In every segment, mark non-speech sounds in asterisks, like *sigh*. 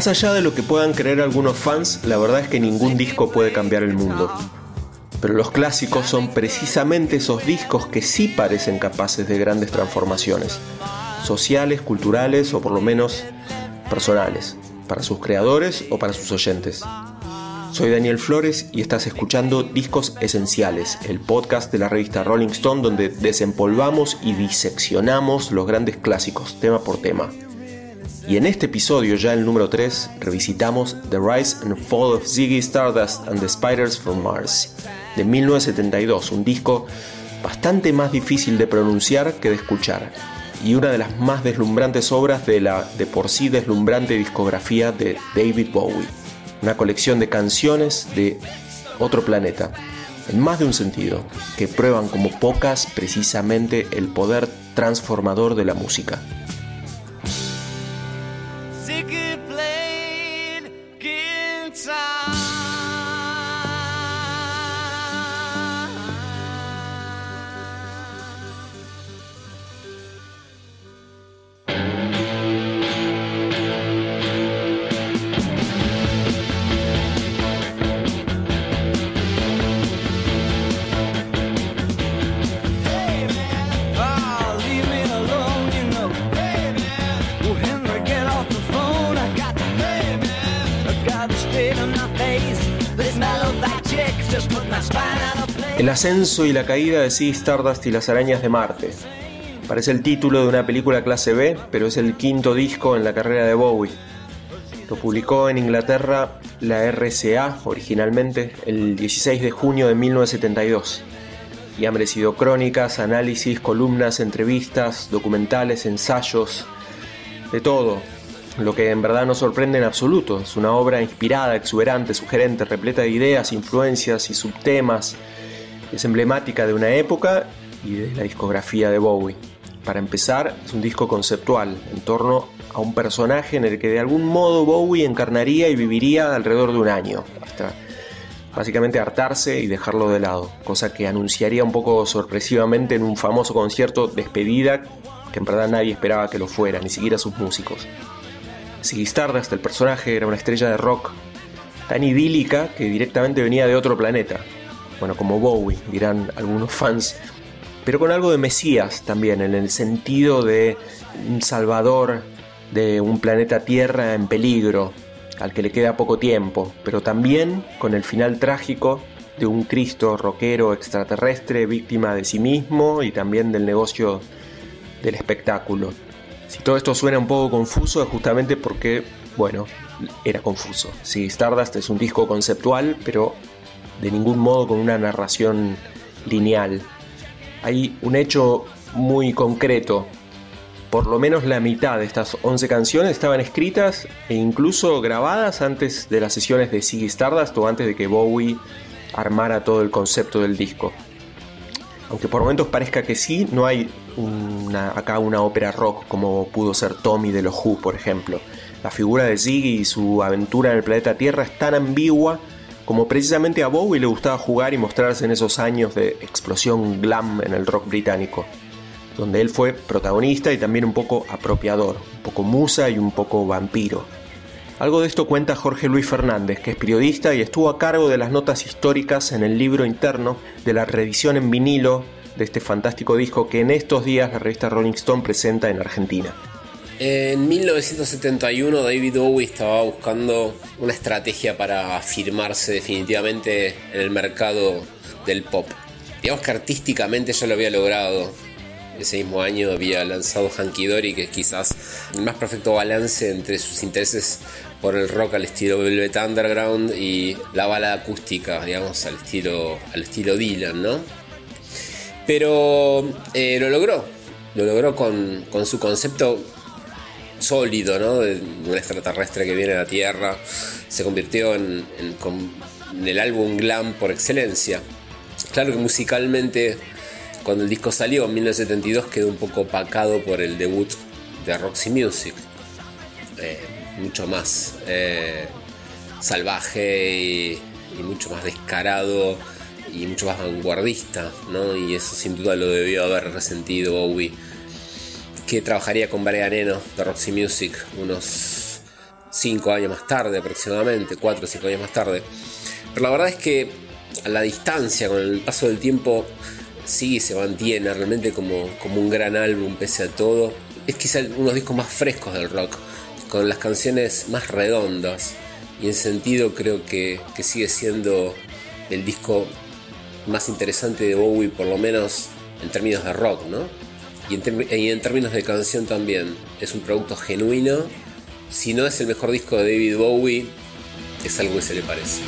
Más allá de lo que puedan creer algunos fans, la verdad es que ningún disco puede cambiar el mundo. Pero los clásicos son precisamente esos discos que sí parecen capaces de grandes transformaciones, sociales, culturales o por lo menos personales, para sus creadores o para sus oyentes. Soy Daniel Flores y estás escuchando Discos Esenciales, el podcast de la revista Rolling Stone donde desempolvamos y diseccionamos los grandes clásicos, tema por tema. Y en este episodio, ya el número 3, revisitamos The Rise and Fall of Ziggy Stardust and the Spiders from Mars, de 1972, un disco bastante más difícil de pronunciar que de escuchar, y una de las más deslumbrantes obras de la de por sí deslumbrante discografía de David Bowie, una colección de canciones de otro planeta, en más de un sentido, que prueban como pocas precisamente el poder transformador de la música. Ascenso y la caída de Sea Stardust y las arañas de Marte. Parece el título de una película clase B, pero es el quinto disco en la carrera de Bowie. Lo publicó en Inglaterra la RCA originalmente el 16 de junio de 1972 y ha merecido crónicas, análisis, columnas, entrevistas, documentales, ensayos, de todo, lo que en verdad no sorprende en absoluto. Es una obra inspirada, exuberante, sugerente, repleta de ideas, influencias y subtemas. Es emblemática de una época y de la discografía de Bowie. Para empezar, es un disco conceptual en torno a un personaje en el que de algún modo Bowie encarnaría y viviría alrededor de un año, hasta básicamente hartarse y dejarlo de lado, cosa que anunciaría un poco sorpresivamente en un famoso concierto despedida que en verdad nadie esperaba que lo fuera, ni siquiera sus músicos. Ziggy Stardust, el personaje, era una estrella de rock tan idílica que directamente venía de otro planeta. Bueno, como Bowie, dirán algunos fans, pero con algo de Mesías también, en el sentido de un salvador de un planeta Tierra en peligro, al que le queda poco tiempo, pero también con el final trágico de un Cristo rockero extraterrestre víctima de sí mismo y también del negocio del espectáculo. Si todo esto suena un poco confuso es justamente porque, bueno, era confuso. Si Stardust es un disco conceptual, pero de ningún modo con una narración lineal. Hay un hecho muy concreto. Por lo menos la mitad de estas 11 canciones estaban escritas e incluso grabadas antes de las sesiones de Ziggy Stardust o antes de que Bowie armara todo el concepto del disco aunque por momentos parezca que sí, no hay acá una ópera rock como pudo ser Tommy de los Who, por ejemplo. La figura de Ziggy y su aventura en el planeta Tierra es tan ambigua como precisamente a Bowie le gustaba jugar y mostrarse en esos años de explosión glam en el rock británico, donde él fue protagonista y también un poco apropiador, un poco musa y un poco vampiro. Algo de esto cuenta Jorge Luis Fernández, que es periodista y estuvo a cargo de las notas históricas en el libro interno de la reedición en vinilo de este fantástico disco que en estos días la revista Rolling Stone presenta en Argentina. En 1971 David Bowie estaba buscando una estrategia para afirmarse definitivamente en el mercado del pop. Digamos que artísticamente ya lo había logrado. Ese mismo año había lanzado Hanky Dory, que es quizás el más perfecto balance entre sus intereses por el rock al estilo Velvet Underground y la bala acústica, digamos, al estilo, al estilo Dylan, ¿no? Pero eh, lo logró, lo logró con, su concepto sólido, ¿no? Un extraterrestre que viene a la Tierra. Se convirtió en, en, el álbum glam por excelencia. Claro que musicalmente, cuando el disco salió en 1972, quedó un poco opacado por el debut de Roxy Music. Eh, mucho más eh, salvaje y, mucho más descarado y mucho más vanguardista, ¿no? Y eso sin duda lo debió haber resentido Bowie, que trabajaría con Brian de Roxy Music unos 5 años más tarde aproximadamente, 4 o 5 años más tarde. Pero la verdad es que a la distancia, con el paso del tiempo, sí se mantiene realmente como, como un gran álbum pese a todo. Es quizá uno de los discos más frescos del rock con las canciones más redondas y en sentido creo que, sigue siendo el disco más interesante de Bowie, por lo menos en términos de rock, ¿no? Y en, términos de canción también. Es un producto genuino. Si no es el mejor disco de David Bowie, es algo que se le parece.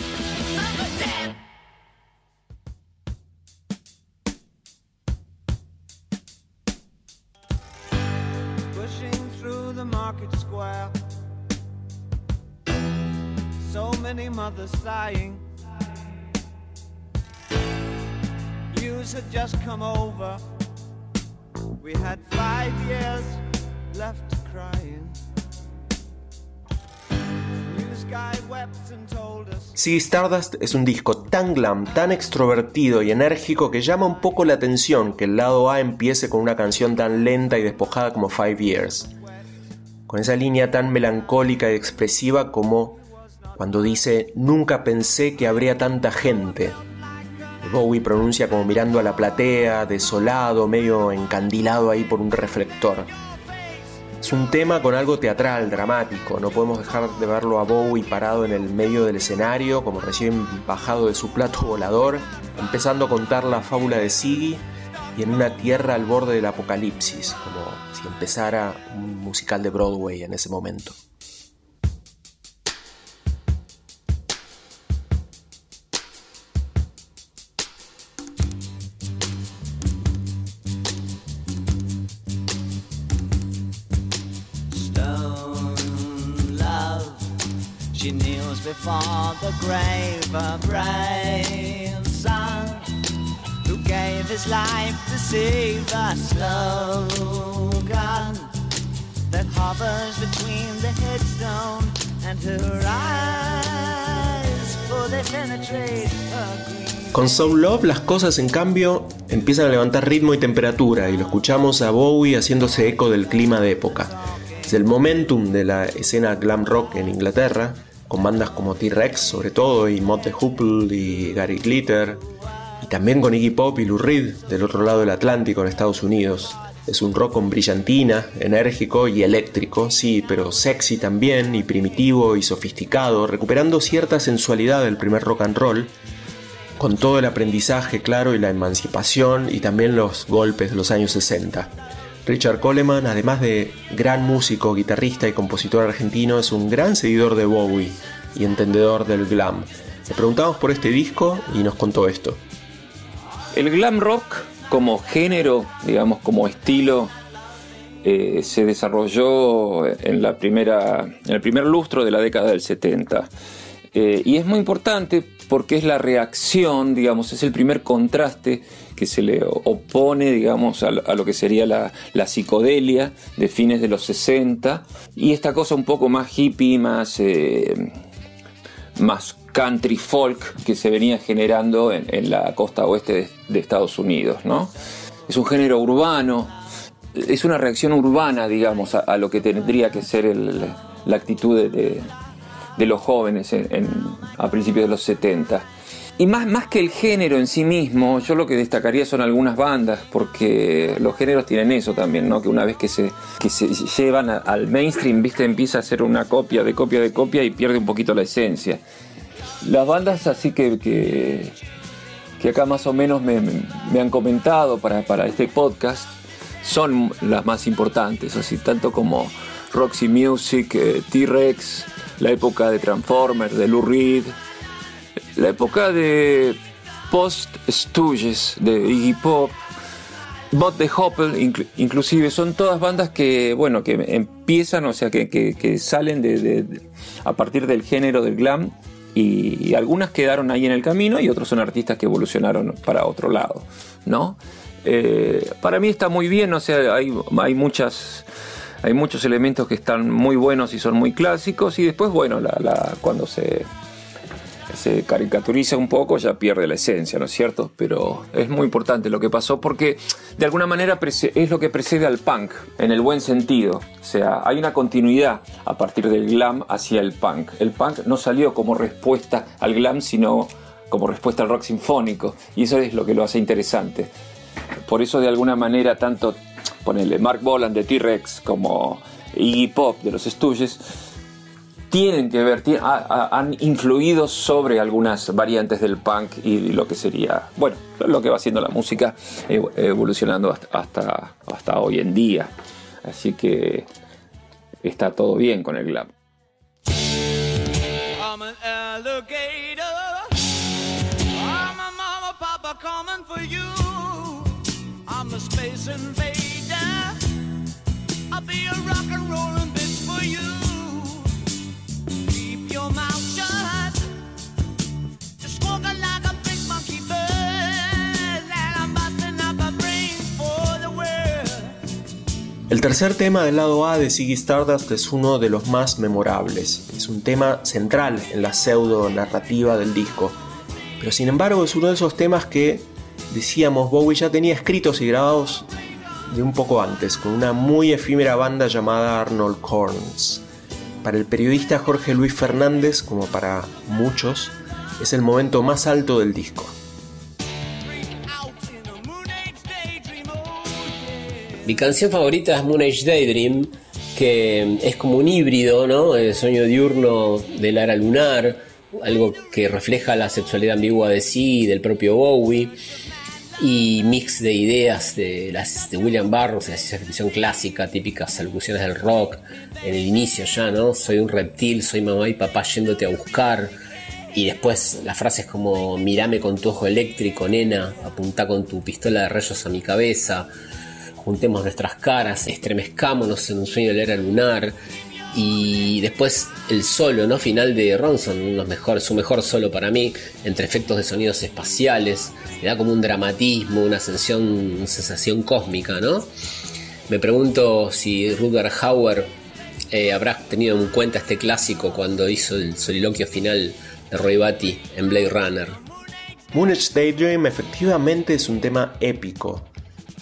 Si Stardust es un disco tan glam, tan extrovertido y enérgico que llama un poco la atención que el lado A empiece con una canción tan lenta y despojada como Five Years. Con esa línea tan melancólica y expresiva como cuando dice Nunca pensé que habría tanta gente. Bowie pronuncia como mirando a la platea, desolado, medio encandilado ahí por un reflector. Es un tema con algo teatral, dramático. No podemos dejar de verlo a Bowie parado en el medio del escenario, como recién bajado de su plato *laughs* volador, empezando a contar la fábula de Siggy y en una tierra al borde del apocalipsis, como si empezara un musical de Broadway en ese momento. Grave a brave son who gave his life to save the slogan that hovers between the headstone and her eyes, for they penetrate her. Con Soul Love las cosas en cambio empiezan a levantar ritmo y temperatura y lo escuchamos a Bowie haciéndose eco del clima de época. Es el momentum de la escena glam rock en Inglaterra con bandas como T-Rex sobre todo, y Mott the Hoople y Gary Glitter, y también con Iggy Pop y Lou Reed del otro lado del Atlántico en Estados Unidos. Es un rock con brillantina, enérgico y eléctrico, sí, pero sexy también, y primitivo y sofisticado, recuperando cierta sensualidad del primer rock and roll, con todo el aprendizaje claro y la emancipación y también los golpes de los años 60. Richard Coleman, además de gran músico, guitarrista y compositor argentino, es un gran seguidor de Bowie y entendedor del glam. Le preguntamos por este disco y nos contó esto. El glam rock como género, digamos como estilo, eh, se desarrolló en, la primera, en el primer lustro de la década del 70. Eh, y es muy importante porque es la reacción, digamos, es el primer contraste que se le opone, digamos, a, lo que sería la, psicodelia de fines de los 60 y esta cosa un poco más hippie, más, eh, más country folk que se venía generando en, la costa oeste de, Estados Unidos, ¿no? Es un género urbano, es una reacción urbana, digamos, a, lo que tendría que ser la actitud de, los jóvenes a principios de los 70. Y más, más que el género en sí mismo, yo lo que destacaría son algunas bandas, porque los géneros tienen eso también, ¿no? Que una vez que se, que se llevan al mainstream, viste, empieza a ser una copia de copia de copia y pierde un poquito la esencia. Las bandas así que, que, acá más o menos me, han comentado para, para este podcast son las más importantes, así tanto como Roxy Music, eh, T-Rex, la época de Transformers, de Lou Reed, la época de Post Stooges, de Iggy Pop, Bot de Hoppel, inclusive, son todas bandas que, bueno, que empiezan, o sea, que, salen de, a partir del género del glam y, algunas quedaron ahí en el camino y otros son artistas que evolucionaron para otro lado, ¿no? Eh, para mí está muy bien, o sea, hay, hay muchas hay muchos elementos que están muy buenos y son muy clásicos y después, bueno, la, cuando se, se caricaturiza un poco ya pierde la esencia, ¿no es cierto? Pero es muy importante lo que pasó porque de alguna manera es lo que precede al punk, en el buen sentido. O sea, hay una continuidad a partir del glam hacia el punk. El punk no salió como respuesta al glam, sino como respuesta al rock sinfónico y eso es lo que lo hace interesante. Por eso de alguna manera tanto ponele Mark Boland de T-Rex como Iggy Pop de los Stooges, tienen que ver, han influido sobre algunas variantes del punk y lo que sería, bueno, lo que va haciendo la música evolucionando hasta, hasta, hoy en día. Así que está todo bien con el glam. El tercer tema del lado A de Ziggy Stardust es uno de los más memorables. Es un tema central en la pseudo narrativa del disco. Pero sin embargo es uno de esos temas que, decíamos, Bowie ya tenía escritos y grabados de un poco antes, con una muy efímera banda llamada Arnold Corns. Para el periodista Jorge Luis Fernández, como para muchos, es el momento más alto del disco. Mi canción favorita es Moon Age Daydream, que es como un híbrido, ¿no? El sueño diurno del ara lunar, algo que refleja la sexualidad ambigua de sí, del propio Bowie, y mix de ideas de, las, de William Burroughs, de la ciencia ficción clásica, típicas alusiones del rock, en el inicio ya, ¿no? Soy un reptil, soy mamá y papá yéndote a buscar. Y después las frases como mirame con tu ojo eléctrico, nena, apunta con tu pistola de rayos a mi cabeza juntemos nuestras caras, estremezcámonos en un sueño de la lunar. Y después el solo ¿no? final de Ronson, mejor, su mejor solo para mí, entre efectos de sonidos espaciales, le da como un dramatismo, una ascensión, una sensación cósmica, ¿no? Me pregunto si Rutger Hauer eh, habrá tenido en cuenta este clásico cuando hizo el soliloquio final de Roy Batty en Blade Runner. Moonage Daydream efectivamente es un tema épico,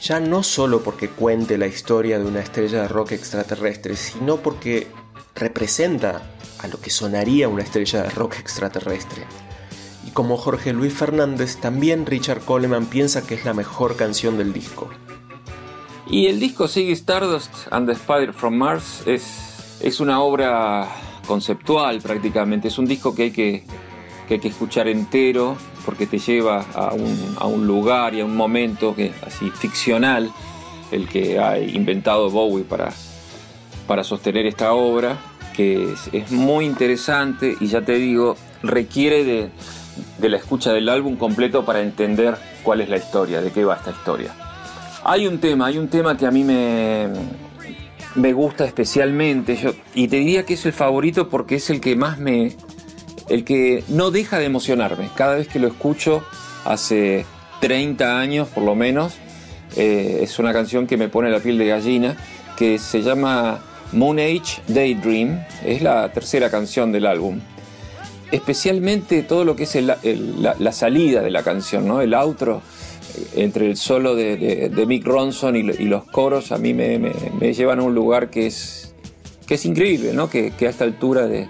ya no solo porque cuente la historia de una estrella de rock extraterrestre, sino porque representa a lo que sonaría una estrella de rock extraterrestre. Y como Jorge Luis Fernández, también Richard Coleman piensa que es la mejor canción del disco. Y el disco Sigue Stardust and the Spider from Mars es, es una obra conceptual prácticamente, es un disco que hay que, que hay que escuchar entero, porque te lleva a un, a un lugar y a un momento que así ficcional, el que ha inventado Bowie para, para sostener esta obra, que es, muy interesante y ya te digo, requiere de, de la escucha del álbum completo para entender cuál es la historia, de qué va esta historia. Hay un tema, hay un tema que a mí me, me gusta especialmente, yo, y te diría que es el favorito porque es el que más me, el que no deja de emocionarme. Cada vez que lo escucho, hace 30 años por lo menos, eh, es una canción que me pone la piel de gallina, que se llama Moon Age Daydream, es la tercera canción del álbum. Especialmente todo lo que es la, salida de la canción, ¿no? el outro, eh, entre el solo de, Mick Ronson y, los coros, a mí me, llevan a un lugar que es, que es increíble, ¿no? que, que a esta altura de,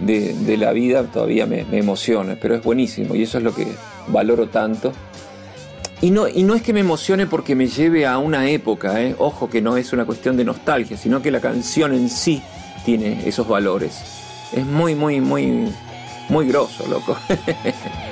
de, la vida todavía me, emociona, pero es buenísimo y eso es lo que valoro tanto. Y no, y no es que me emocione porque me lleve a una época, ¿eh? ojo que no es una cuestión de nostalgia, sino que la canción en sí tiene esos valores. Es muy, muy, muy, muy grosso, loco. *laughs*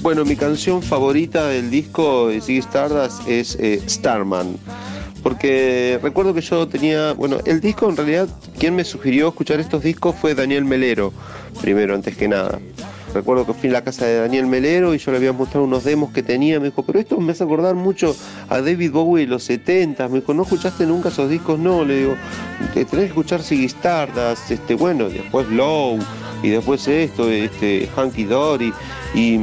Bueno, mi canción favorita del disco de Ziggy Stardust es eh, Starman. Porque recuerdo que yo tenía, bueno, el disco en realidad, quien me sugirió escuchar estos discos fue Daniel Melero, primero, antes que nada. Recuerdo que fui a la casa de Daniel Melero y yo le había mostrado unos demos que tenía. Me dijo, pero esto me hace acordar mucho a David Bowie de los 70. Me dijo, ¿no escuchaste nunca esos discos? No, le digo, tenés que escuchar Ziggy Stardust, este, bueno, después Low y después esto, este, Hanky Dory. Y,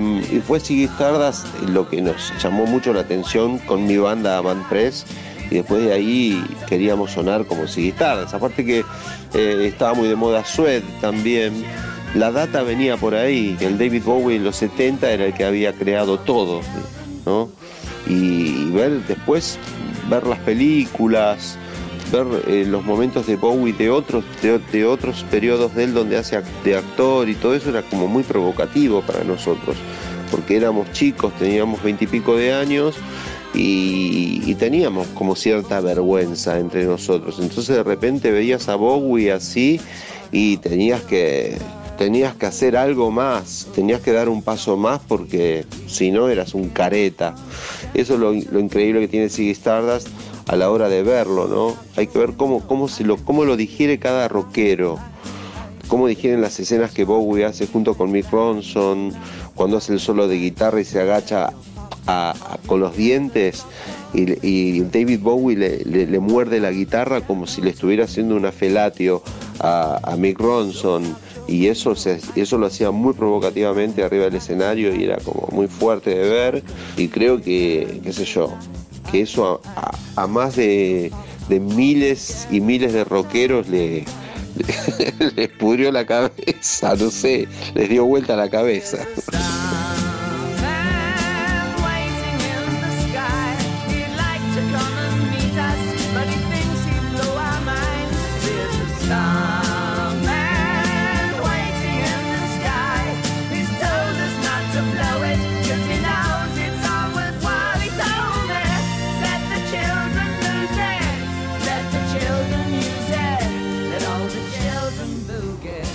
fue Ziggy Stardust lo que nos llamó mucho la atención con mi banda Man Press y después de ahí queríamos sonar como Ziggy Stardust. Aparte que eh, estaba muy de moda Sued también la data venía por ahí, el David Bowie en los 70 era el que había creado todo, ¿no? Y ver después, ver las películas, eh, los momentos de Bowie de otros, de, otros periodos de él donde hace de actor y todo eso era como muy provocativo para nosotros, porque éramos chicos, teníamos veintipico de años y, y, teníamos como cierta vergüenza entre nosotros. Entonces de repente veías a Bowie así y tenías que tenías que hacer algo más, tenías que dar un paso más porque si no eras un careta. Eso es lo, increíble que tiene Ziggy Stardust a la hora de verlo, ¿no? Hay que ver cómo, cómo, se lo, cómo lo digiere cada rockero, cómo digieren las escenas que Bowie hace junto con Mick Ronson, cuando hace el solo de guitarra y se agacha con los dientes y, David Bowie le, muerde la guitarra como si le estuviera haciendo una felatio a, a Mick Ronson. Y eso, eso lo hacía muy provocativamente arriba del escenario y era como muy fuerte de ver. Y creo que, qué sé yo, que eso a, más de, miles y miles de rockeros le, *laughs* les pudrió la cabeza, no sé, les dio vuelta la cabeza.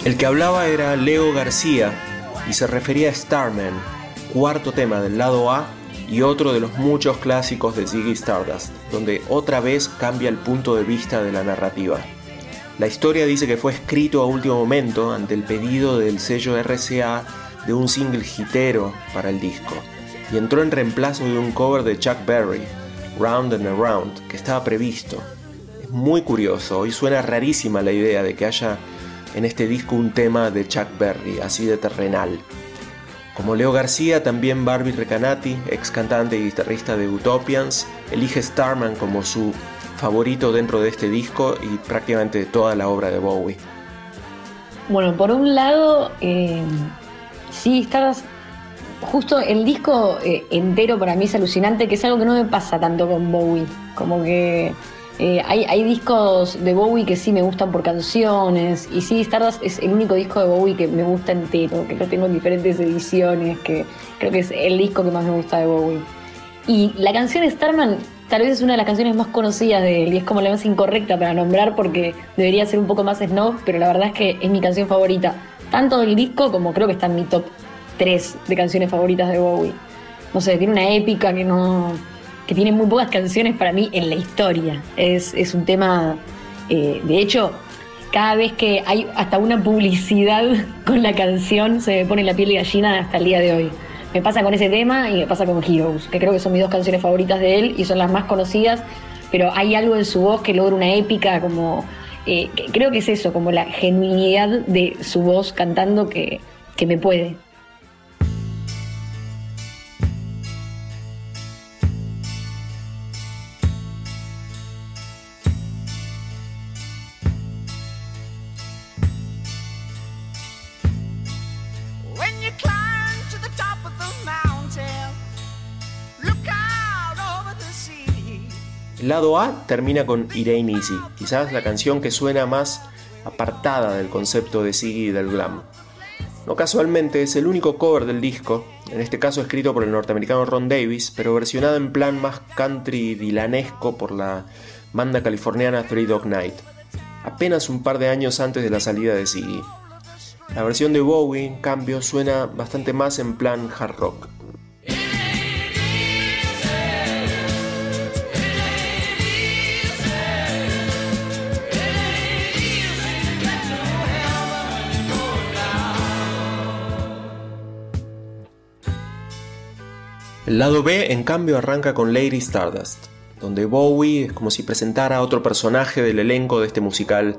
El que hablaba era Leo García y se refería a Starman, cuarto tema del lado A y otro de los muchos clásicos de Ziggy Stardust, donde otra vez cambia el punto de vista de la narrativa. La historia dice que fue escrito a último momento ante el pedido del sello RCA de un single hitero para el disco, y entró en reemplazo de un cover de Chuck Berry, Round and Around, que estaba previsto. Es muy curioso, hoy suena rarísima la idea de que haya en este disco un tema de Chuck Berry, así de terrenal. Como Leo García, también Barbie Recanati, ex cantante y guitarrista de Utopians, elige Starman como su favorito dentro de este disco y prácticamente de toda la obra de Bowie. Bueno, por un lado, eh, sí, estás justo el disco eh, entero para mí es alucinante, que es algo que no me pasa tanto con Bowie. Como que eh, hay, discos de Bowie que sí me gustan por canciones. Y sí, Stardust es el único disco de Bowie que me gusta entero, que lo tengo en diferentes ediciones, que creo que es el disco que más me gusta de Bowie. Y la canción Starman tal vez es una de las canciones más conocidas de él y es como la más incorrecta para nombrar porque debería ser un poco más snob, pero la verdad es que es mi canción favorita, tanto del disco como creo que está en mi top 3 de canciones favoritas de Bowie. No sé, tiene una épica que no que tiene muy pocas canciones para mí en la historia. Es, un tema, eh, de hecho, cada vez que hay hasta una publicidad *laughs* con la canción se me pone la piel de gallina hasta el día de hoy. Me pasa con ese tema y me pasa con Heroes, que creo que son mis dos canciones favoritas de él y son las más conocidas, pero hay algo en su voz que logra una épica como... Eh, creo que es eso, como la genuinidad de su voz cantando que, que me puede. Lado A termina con It Easy, quizás la canción que suena más apartada del concepto de Ziggy y del glam. No casualmente es el único cover del disco en este caso escrito por el norteamericano Ron Davis, pero versionado en plan más country dilanesco por la banda californiana Three Dog Night, apenas un par de años antes de la salida de Ziggy. La versión de Bowie, en cambio, suena bastante más en plan hard rock. El lado B, en cambio, arranca con Lady Stardust, donde Bowie es como si presentara a otro personaje del elenco de este musical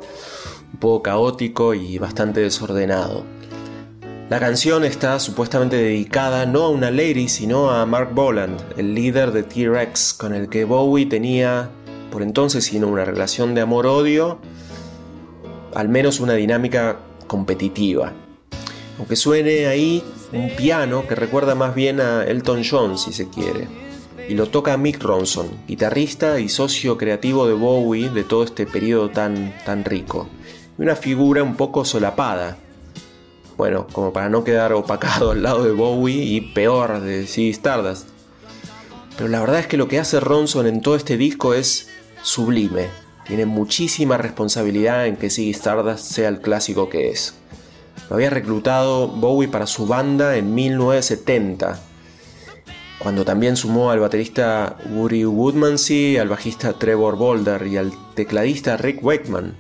un poco caótico y bastante desordenado. La canción está supuestamente dedicada no a una lady, sino a Mark Boland, el líder de T-Rex, con el que Bowie tenía, por entonces, sino una relación de amor-odio, al menos una dinámica competitiva. Aunque suene ahí un piano que recuerda más bien a Elton John, si se quiere. Y lo toca Mick Ronson, guitarrista y socio creativo de Bowie de todo este periodo tan, tan rico. Y una figura un poco solapada. Bueno, como para no quedar opacado al lado de Bowie y peor de Ziggy Stardust. Pero la verdad es que lo que hace Ronson en todo este disco es sublime. Tiene muchísima responsabilidad en que Ziggy Stardust sea el clásico que es. Lo había reclutado Bowie para su banda en 1970, cuando también sumó al baterista Woody Woodmansey, al bajista Trevor Boulder y al tecladista Rick Wakeman.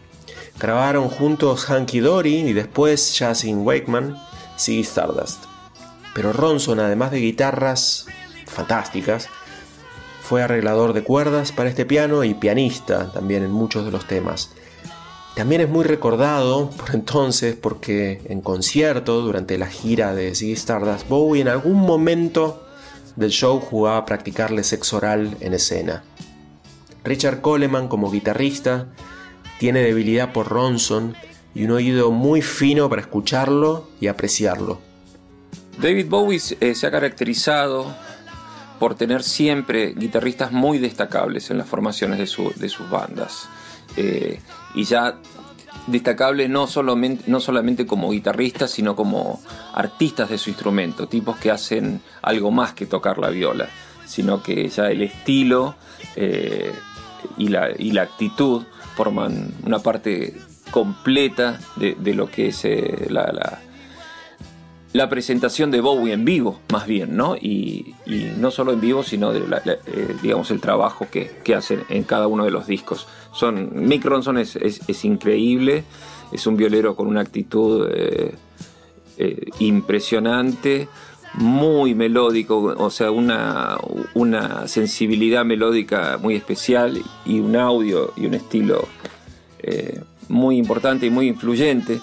Grabaron juntos Hanky Dory y después Jazzin Wakeman, Ziggy Stardust. Pero Ronson, además de guitarras fantásticas, fue arreglador de cuerdas para este piano y pianista también en muchos de los temas. También es muy recordado por *laughs* entonces porque en concierto, durante la gira de Ziggy Stardust, Bowie en algún momento del show jugaba a practicarle sexo oral en escena. Richard Coleman como guitarrista tiene debilidad por Ronson y un oído muy fino para escucharlo y apreciarlo. David Bowie eh, se ha caracterizado por tener siempre guitarristas muy destacables en las formaciones de, sus bandas. Eh, y ya destacables no solamente, no solamente como guitarristas, sino como artistas de su instrumento, tipos que hacen algo más que tocar la viola, sino que ya el estilo eh, y, la, y, la, actitud forman una parte completa de, lo que es eh, la presentación de Bowie en vivo, más bien, ¿no? Y, no solo en vivo, sino de eh, digamos el trabajo que, que, hacen en cada uno de los discos. Son, Mick Ronson es, increíble, es un violero con una actitud eh, eh, impresionante, muy melódico, o sea, una, una sensibilidad melódica muy especial y un audio y un estilo muy importante y muy influyente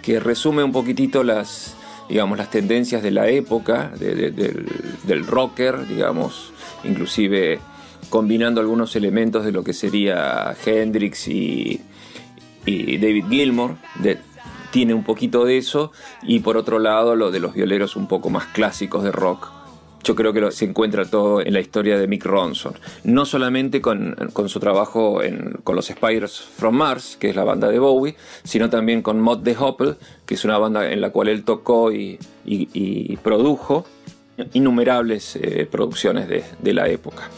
que resume un poquitito las digamos, las tendencias de la época, del, rocker, digamos, inclusive combinando algunos elementos de lo que sería Hendrix y, David Gilmour, tiene un poquito de eso, y por otro lado lo de los violeros un poco más clásicos de rock, yo creo que se encuentra todo en la historia de Mick Ronson. No solamente con, su trabajo con los Spiders from Mars, que es la banda de Bowie, sino también con Mod the Hopple, que es una banda en la cual él tocó y, produjo innumerables eh, producciones de la época.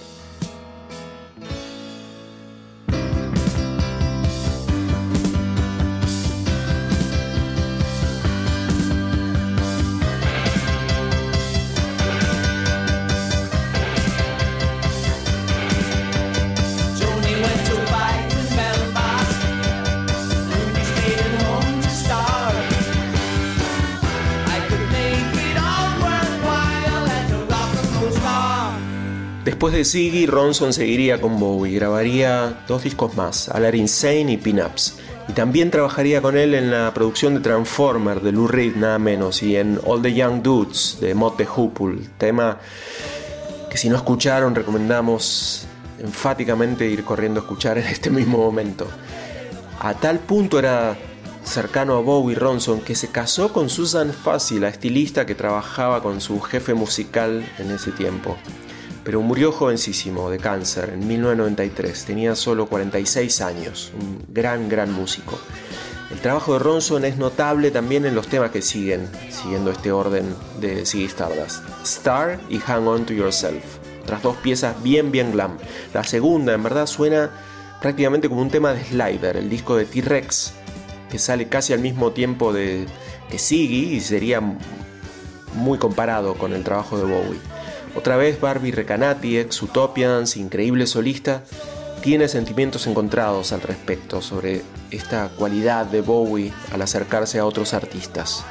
De Ziggy, Ronson seguiría con Bowie, grabaría dos discos más, Alar Insane y Pin-Ups. Y también trabajaría con él en la producción de Transformer de Lou Reed, nada menos, y en All the Young Dudes de Mott the Hoople, tema que si no escucharon recomendamos enfáticamente ir corriendo a escuchar en este mismo momento. A tal punto era cercano a Bowie Ronson que se casó con Susan Fassi, la estilista que trabajaba con su jefe musical en ese tiempo pero murió jovencísimo de cáncer en 1993, tenía solo 46 años, un gran, gran músico. El trabajo de Ronson es notable también en los temas que siguen, siguiendo este orden de Ziggy Stardust. Star y Hang On To Yourself. Otras dos piezas bien, bien glam. La segunda, en verdad, suena prácticamente como un tema de Slider, el disco de T-Rex, que sale casi al mismo tiempo de, que Ziggy y sería muy comparado con el trabajo de Bowie. Otra vez Barbie Recanati, ex Utopians, increíble solista, tiene sentimientos encontrados al respecto sobre esta cualidad de Bowie al acercarse a otros artistas.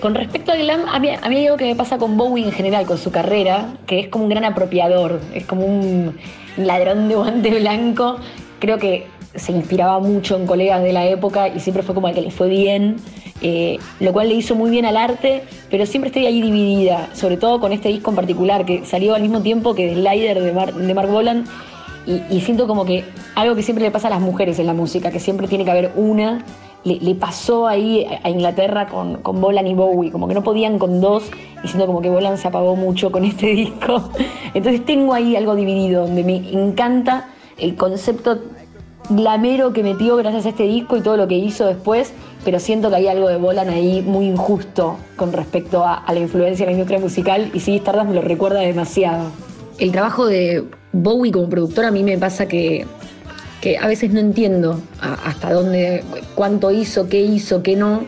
Con respecto al glam, a mí, a mí hay algo que me pasa con Bowie en general, con su carrera, que es como un gran apropiador, es como un ladrón de guante blanco. Creo que se inspiraba mucho en colegas de la época y siempre fue como el que le fue bien, eh, lo cual le hizo muy bien al arte, pero siempre estoy ahí dividida, sobre todo con este disco en particular, que salió al mismo tiempo que Slider de, de Mark Boland, y, siento como que algo que siempre le pasa a las mujeres en la música, que siempre tiene que haber una, le, pasó ahí a Inglaterra con, con Bolan y Bowie, como que no podían con dos, y siento como que Bolan se apagó mucho con este *laughs* disco. Entonces tengo ahí algo dividido, donde me encanta el concepto glamero que metió gracias a este disco y todo lo que hizo después, pero siento que hay algo de Bolan ahí muy injusto con respecto a, la influencia en la industria musical y sí, Stardust me lo recuerda demasiado. El trabajo de Bowie como productor a mí me pasa que, que a veces no entiendo hasta dónde, cuánto hizo, qué hizo, qué no,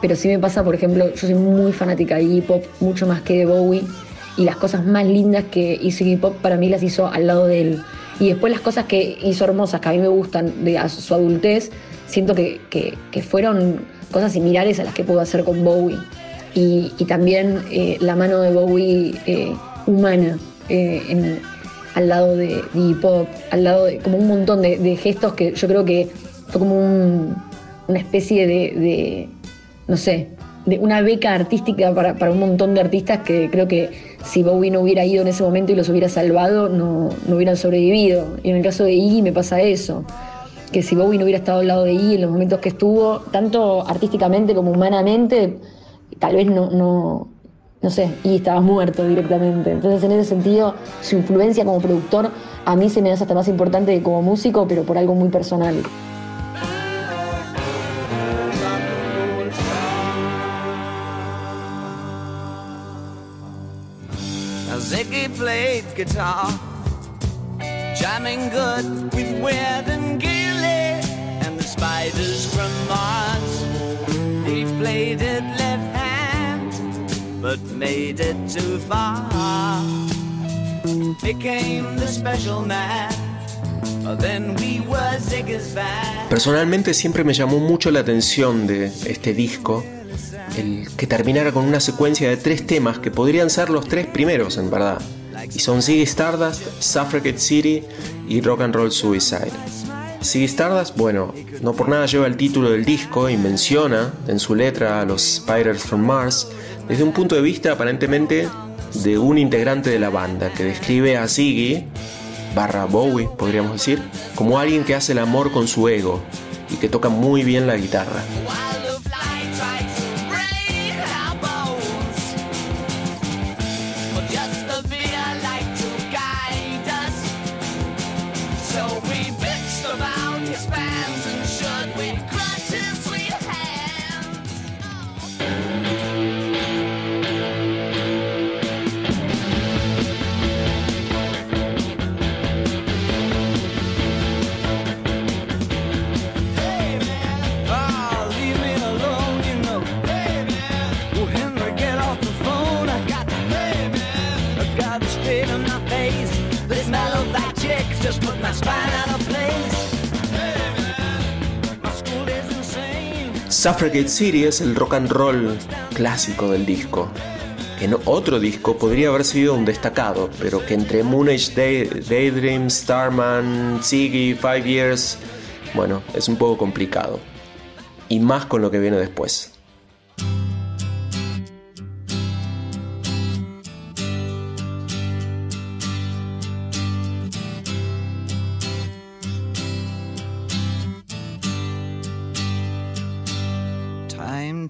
pero sí me pasa, por ejemplo, yo soy muy fanática de hip hop, mucho más que de Bowie, y las cosas más lindas que hizo hip hop para mí las hizo al lado de él. Y después las cosas que hizo hermosas, que a mí me gustan de su adultez, siento que, fueron cosas similares a las que puedo hacer con Bowie. Y, también eh, la mano de Bowie eh, humana eh, al lado de, hip hop, al lado de como un montón de, gestos que yo creo que fue como una especie de, no sé, de una beca artística para, para un montón de artistas que creo que si Bowie no hubiera ido en ese momento y los hubiera salvado, no, hubieran sobrevivido. Y en el caso de Iggy me pasa eso, que si Bowie no hubiera estado al lado de Iggy en los momentos que estuvo, tanto artísticamente como humanamente, tal vez no, no, no sé, Iggy estaba muerto directamente. Entonces en ese sentido, su influencia como productor a mí se me hace hasta más importante que como músico, pero por algo muy personal. Guitar, jamming good with Weird and Gilly and the spiders from Mars. He played it left hand, but made it too far. Became the special man. Personalmente siempre me llamó mucho la atención de este disco el que terminara con una secuencia de tres temas que podrían ser los tres primeros en verdad. Y son Ziggy Stardust, Suffragette City y Rock and Roll Suicide. Ziggy Stardust, bueno, no por nada lleva el título del disco y menciona en su letra a los Spiders from Mars desde un punto de vista aparentemente de un integrante de la banda que describe a Ziggy, barra Bowie podríamos decir, como alguien que hace el amor con su ego y que toca muy bien la guitarra. Suffragette City es el rock and roll clásico del disco. En otro disco podría haber sido un destacado, pero que entre Moonage Day, Daydream, Starman, Ziggy, Five Years, bueno, es un poco complicado. Y más con lo que viene después.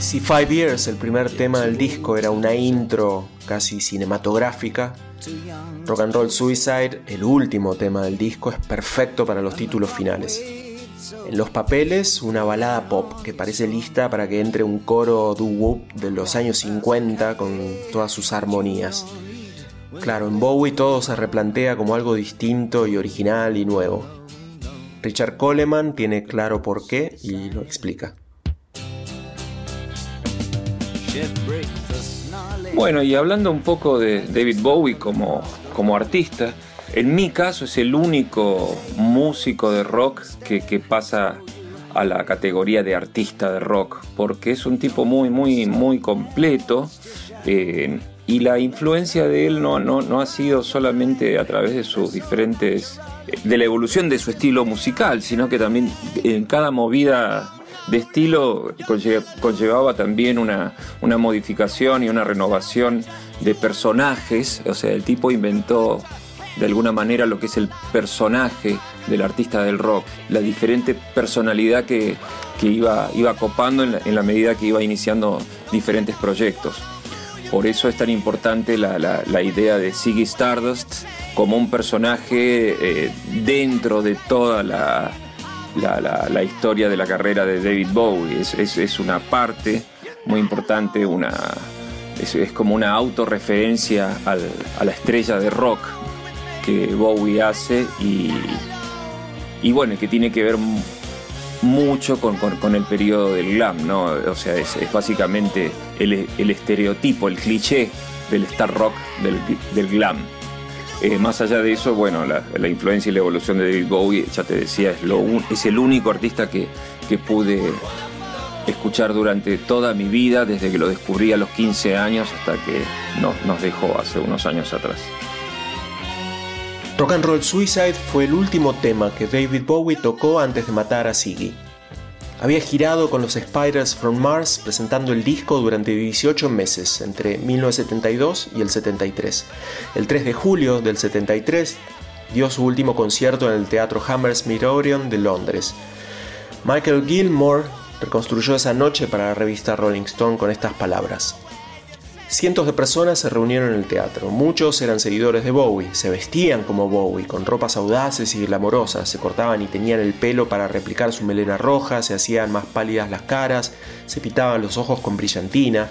Si Five Years, el primer tema del disco, era una intro casi cinematográfica, Rock and Roll Suicide, el último tema del disco, es perfecto para los títulos finales. En los papeles, una balada pop que parece lista para que entre un coro doo-wop de los años 50 con todas sus armonías. Claro, en Bowie todo se replantea como algo distinto y original y nuevo. Richard Coleman tiene claro por qué y lo explica. Bueno, y hablando un poco de David Bowie como, como artista, en mi caso es el único músico de rock que, pasa a la categoría de artista de rock, porque es un tipo muy, muy, muy completo. Eh, y la influencia de él no, no, no, ha sido solamente a través de sus diferentes. de la evolución de su estilo musical, sino que también en cada movida de estilo conllevaba también una, modificación y una renovación de personajes, o sea, el tipo inventó de alguna manera lo que es el personaje del artista del rock, la diferente personalidad que, iba, iba copando en la, medida que iba iniciando diferentes proyectos. Por eso es tan importante la, idea de Ziggy Stardust como un personaje eh, dentro de toda la, la, historia de la carrera de David Bowie. Es, una parte muy importante, una, es, como una autorreferencia a la estrella de rock que Bowie hace y, y bueno, que tiene que ver mucho con, el periodo del glam, ¿no? O sea, es, básicamente el, estereotipo, el cliché del star rock del, del glam. Eh, más allá de eso, bueno, la, influencia y la evolución de David Bowie, ya te decía, es, lo es el único artista que, pude escuchar durante toda mi vida, desde que lo descubrí a los 15 años hasta que nos dejó hace unos años atrás. Rock and Roll Suicide fue el último tema que David Bowie tocó antes de matar a Ziggy. Había girado con los Spiders from Mars presentando el disco durante 18 meses, entre 1972 y el 73. El 3 de julio del 73 dio su último concierto en el Teatro Hammersmith Orion de Londres. Michael Gilmore reconstruyó esa noche para la revista Rolling Stone con estas palabras. Cientos de personas se reunieron en el teatro. Muchos eran seguidores de Bowie, se vestían como Bowie, con ropas audaces y glamorosas, se cortaban y tenían el pelo para replicar su melena roja, se hacían más pálidas las caras, se pitaban los ojos con brillantina.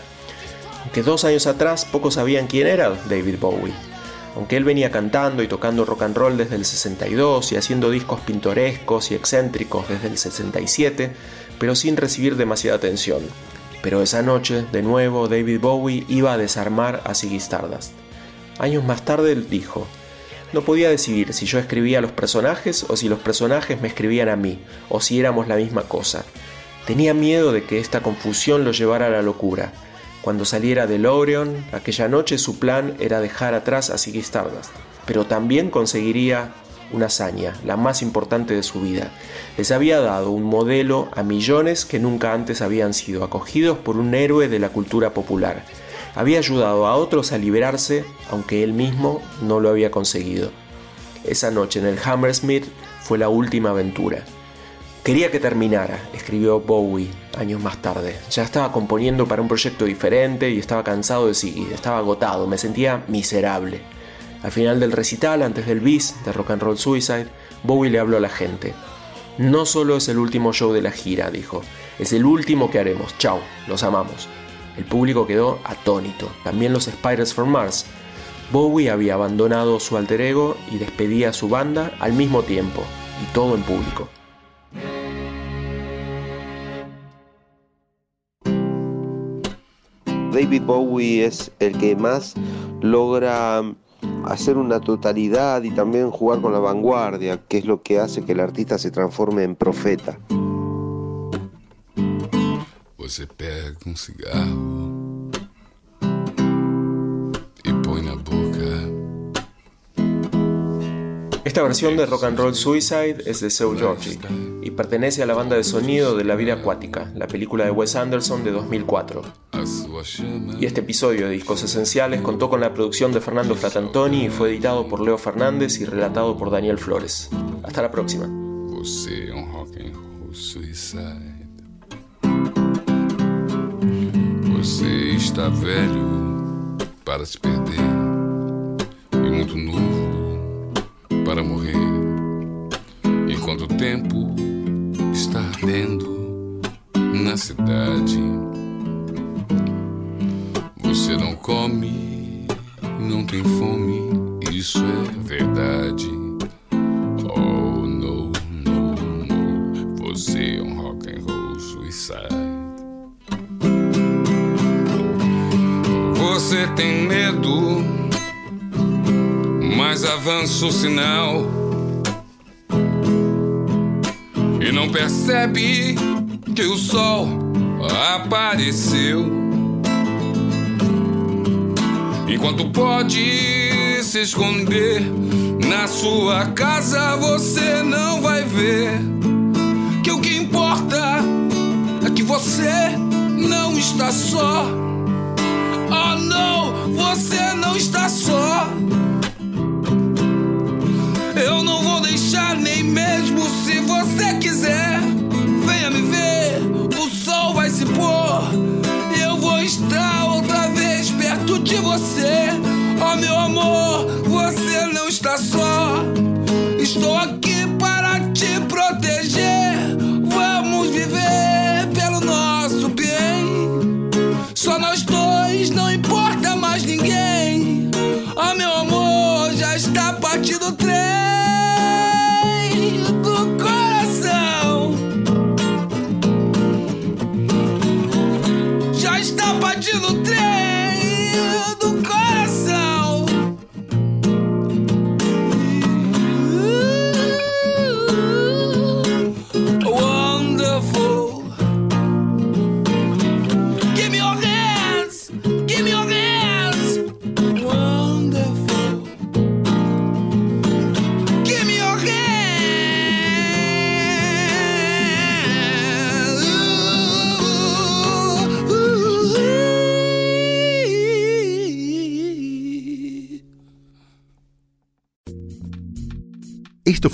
Aunque dos años atrás pocos sabían quién era David Bowie. Aunque él venía cantando y tocando rock and roll desde el 62 y haciendo discos pintorescos y excéntricos desde el 67, pero sin recibir demasiada atención. Pero esa noche, de nuevo, David Bowie iba a desarmar a Ziggy Stardust. Años más tarde dijo, no podía decidir si yo escribía a los personajes o si los personajes me escribían a mí, o si éramos la misma cosa. Tenía miedo de que esta confusión lo llevara a la locura. Cuando saliera de Lorion, aquella noche su plan era dejar atrás a Ziggy Stardust, pero también conseguiría una hazaña, la más importante de su vida. Les había dado un modelo a millones que nunca antes habían sido acogidos por un héroe de la cultura popular. Había ayudado a otros a liberarse, aunque él mismo no lo había conseguido. Esa noche en el Hammersmith fue la última aventura. Quería que terminara, escribió Bowie años más tarde. Ya estaba componiendo para un proyecto diferente y estaba cansado de seguir, estaba agotado, me sentía miserable. Al final del recital, antes del bis de Rock and Roll Suicide, Bowie le habló a la gente. No solo es el último show de la gira, dijo, es el último que haremos. Chao, los amamos. El público quedó atónito, también los Spiders from Mars. Bowie había abandonado su alter ego y despedía a su banda al mismo tiempo, y todo en público. David Bowie es el que más logra hacer una totalidad y también jugar con la vanguardia, que es lo que hace que el artista se transforme en profeta. Esta versión de Rock and Roll Suicide es de Seu Georgie y pertenece a la banda de sonido de La vida acuática, la película de Wes Anderson de 2004. Y este episodio de Discos Esenciales contó con la producción de Fernando Fratantoni y fue editado por Leo Fernández y relatado por Daniel Flores. Hasta la próxima. Você está velho para se perder e muito novo para morrer. Enquanto o tempo está ardendo na cidade, você não come, não tem fome, isso é verdade. Oh, no, no, no, você é um rock and roll suicide. Você tem medo, mas avança o sinal. E não percebe que o sol apareceu. Enquanto pode se esconder na sua casa, você não vai ver que o que importa é que você não está só. Oh não, você não está só. Amor, você não está só. Estou aqui para te proteger. Vamos viver pelo nosso bem. Só nós dois, não importa mais ninguém. Oh meu amor, já está partido o trem